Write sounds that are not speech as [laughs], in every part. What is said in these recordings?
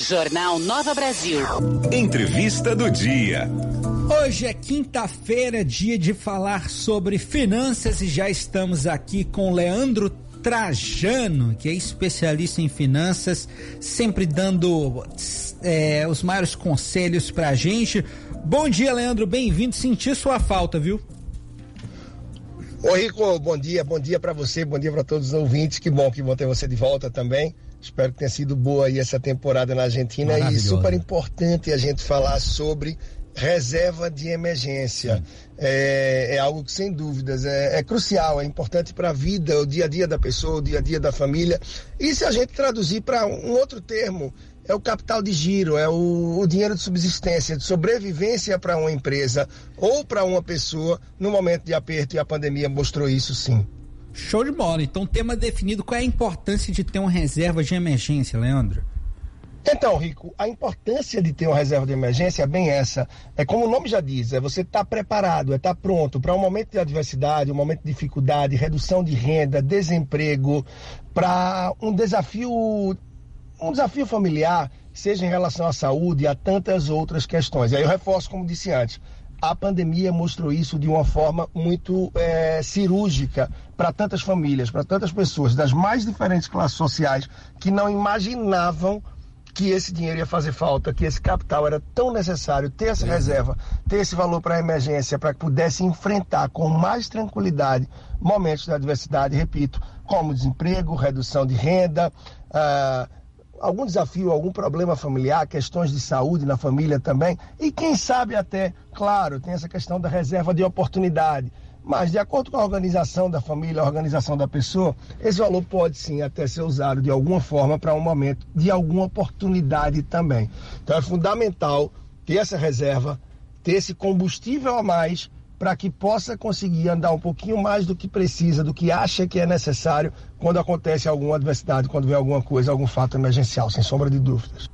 Jornal Nova Brasil. Entrevista do dia. Hoje é quinta-feira, dia de falar sobre finanças e já estamos aqui com Leandro Trajano, que é especialista em finanças, sempre dando é, os maiores conselhos pra gente. Bom dia, Leandro, bem-vindo. Senti sua falta, viu? Ô Rico, bom dia, bom dia para você, bom dia para todos os ouvintes. Que bom que vão ter você de volta também. Espero que tenha sido boa aí essa temporada na Argentina e super importante a gente falar sobre reserva de emergência. É, é, algo que, sem dúvidas, é, é crucial, é importante para a vida, o dia a dia da pessoa, o dia a dia da família. E se a gente traduzir para um outro termo, é o capital de giro, é o, o dinheiro de subsistência, de sobrevivência para uma empresa ou para uma pessoa no momento de aperto, e a pandemia mostrou isso sim. Show de bola. Então, tema definido. Qual é a importância de ter uma reserva de emergência, Leandro? Então, Rico, a importância de ter uma reserva de emergência é bem essa. É como o nome já diz, é você estar tá preparado, é estar tá pronto para um momento de adversidade, um momento de dificuldade, redução de renda, desemprego, para um desafio um desafio familiar, seja em relação à saúde e a tantas outras questões. E aí eu reforço, como disse antes, a pandemia mostrou isso de uma forma muito é, cirúrgica para tantas famílias, para tantas pessoas das mais diferentes classes sociais que não imaginavam que esse dinheiro ia fazer falta, que esse capital era tão necessário, ter essa reserva, ter esse valor para a emergência, para que pudesse enfrentar com mais tranquilidade momentos de adversidade, repito, como desemprego, redução de renda, uh, algum desafio, algum problema familiar, questões de saúde na família também. E quem sabe até, claro, tem essa questão da reserva de oportunidade. Mas, de acordo com a organização da família, a organização da pessoa, esse valor pode sim até ser usado de alguma forma para um momento de alguma oportunidade também. Então, é fundamental ter essa reserva, ter esse combustível a mais para que possa conseguir andar um pouquinho mais do que precisa, do que acha que é necessário quando acontece alguma adversidade, quando vem alguma coisa, algum fato emergencial, sem sombra de dúvidas.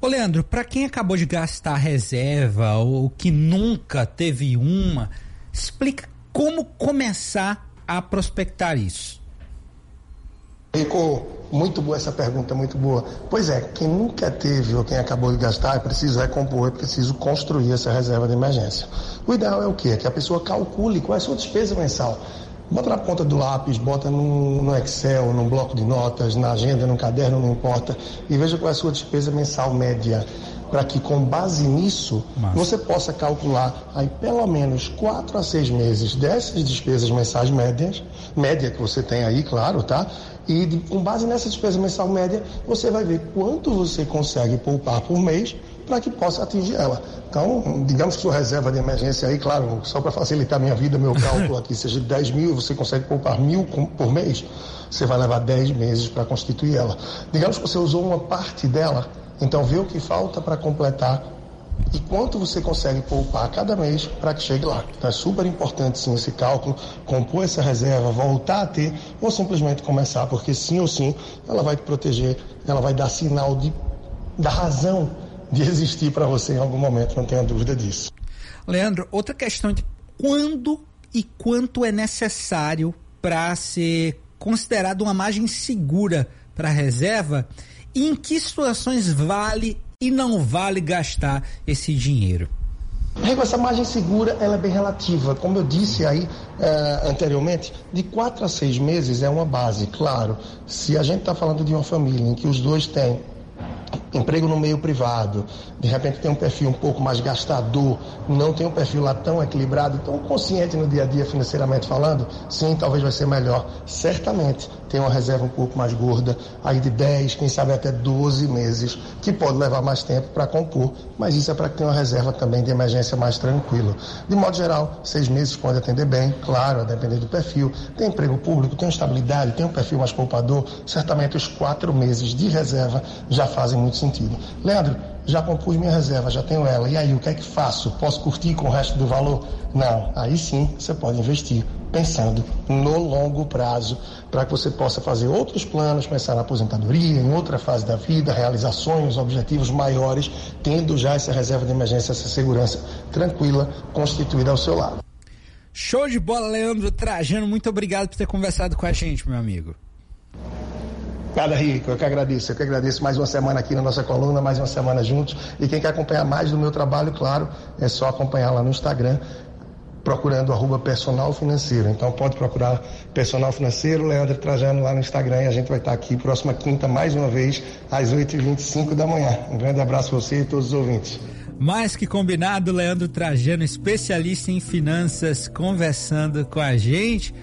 Ô Leandro, para quem acabou de gastar reserva ou que nunca teve uma, explica como começar a prospectar isso. Rico, muito boa essa pergunta, muito boa. Pois é, quem nunca teve ou quem acabou de gastar, é preciso recompor, é preciso construir essa reserva de emergência. O ideal é o quê? É que a pessoa calcule qual é a sua despesa mensal. Bota na ponta do lápis, bota no, no Excel, num bloco de notas, na agenda, no caderno, não importa, e veja qual é a sua despesa mensal média para que com base nisso você possa calcular aí pelo menos quatro a seis meses dessas despesas mensais médias, média que você tem aí, claro, tá? E de, com base nessa despesa mensal média, você vai ver quanto você consegue poupar por mês para que possa atingir ela. Então, digamos que sua reserva de emergência aí, claro, só para facilitar minha vida, meu cálculo aqui [laughs] seja de 10 mil, você consegue poupar mil por mês, você vai levar 10 meses para constituir ela. Digamos que você usou uma parte dela então, vê o que falta para completar e quanto você consegue poupar cada mês para que chegue lá. Então, é super importante sim esse cálculo, compor essa reserva, voltar a ter ou simplesmente começar, porque sim ou sim ela vai te proteger, ela vai dar sinal de, da razão de existir para você em algum momento, não tenha dúvida disso. Leandro, outra questão de quando e quanto é necessário para ser considerado uma margem segura para a reserva e em que situações vale e não vale gastar esse dinheiro? Rego, essa margem segura ela é bem relativa. Como eu disse aí eh, anteriormente, de quatro a seis meses é uma base. Claro, se a gente está falando de uma família em que os dois têm emprego no meio privado, de repente tem um perfil um pouco mais gastador, não tem um perfil lá tão equilibrado, tão consciente no dia a dia financeiramente falando, sim, talvez vai ser melhor. Certamente tem uma reserva um pouco mais gorda, aí de 10, quem sabe até 12 meses, que pode levar mais tempo para compor, mas isso é para que tenha uma reserva também de emergência mais tranquila. De modo geral, seis meses pode atender bem, claro, a depender do perfil. Tem emprego público, tem estabilidade, tem um perfil mais poupador, certamente os quatro meses de reserva já fazem muito sentido. Leandro, já compus minha reserva, já tenho ela. E aí, o que é que faço? Posso curtir com o resto do valor? Não. Aí sim, você pode investir pensando no longo prazo, para que você possa fazer outros planos, pensar na aposentadoria, em outra fase da vida, realizar sonhos, objetivos maiores, tendo já essa reserva de emergência, essa segurança tranquila constituída ao seu lado. Show de bola, Leandro Trajano. Muito obrigado por ter conversado com a gente, meu amigo. Obrigado, Rico. Eu que agradeço. Eu que agradeço mais uma semana aqui na nossa coluna, mais uma semana juntos. E quem quer acompanhar mais do meu trabalho, claro, é só acompanhar lá no Instagram, procurando arroba personal financeiro. Então pode procurar personal financeiro, Leandro Trajano lá no Instagram e a gente vai estar aqui próxima quinta, mais uma vez, às 8h25 da manhã. Um grande abraço a você e todos os ouvintes. Mais que combinado, Leandro Trajano, especialista em finanças, conversando com a gente.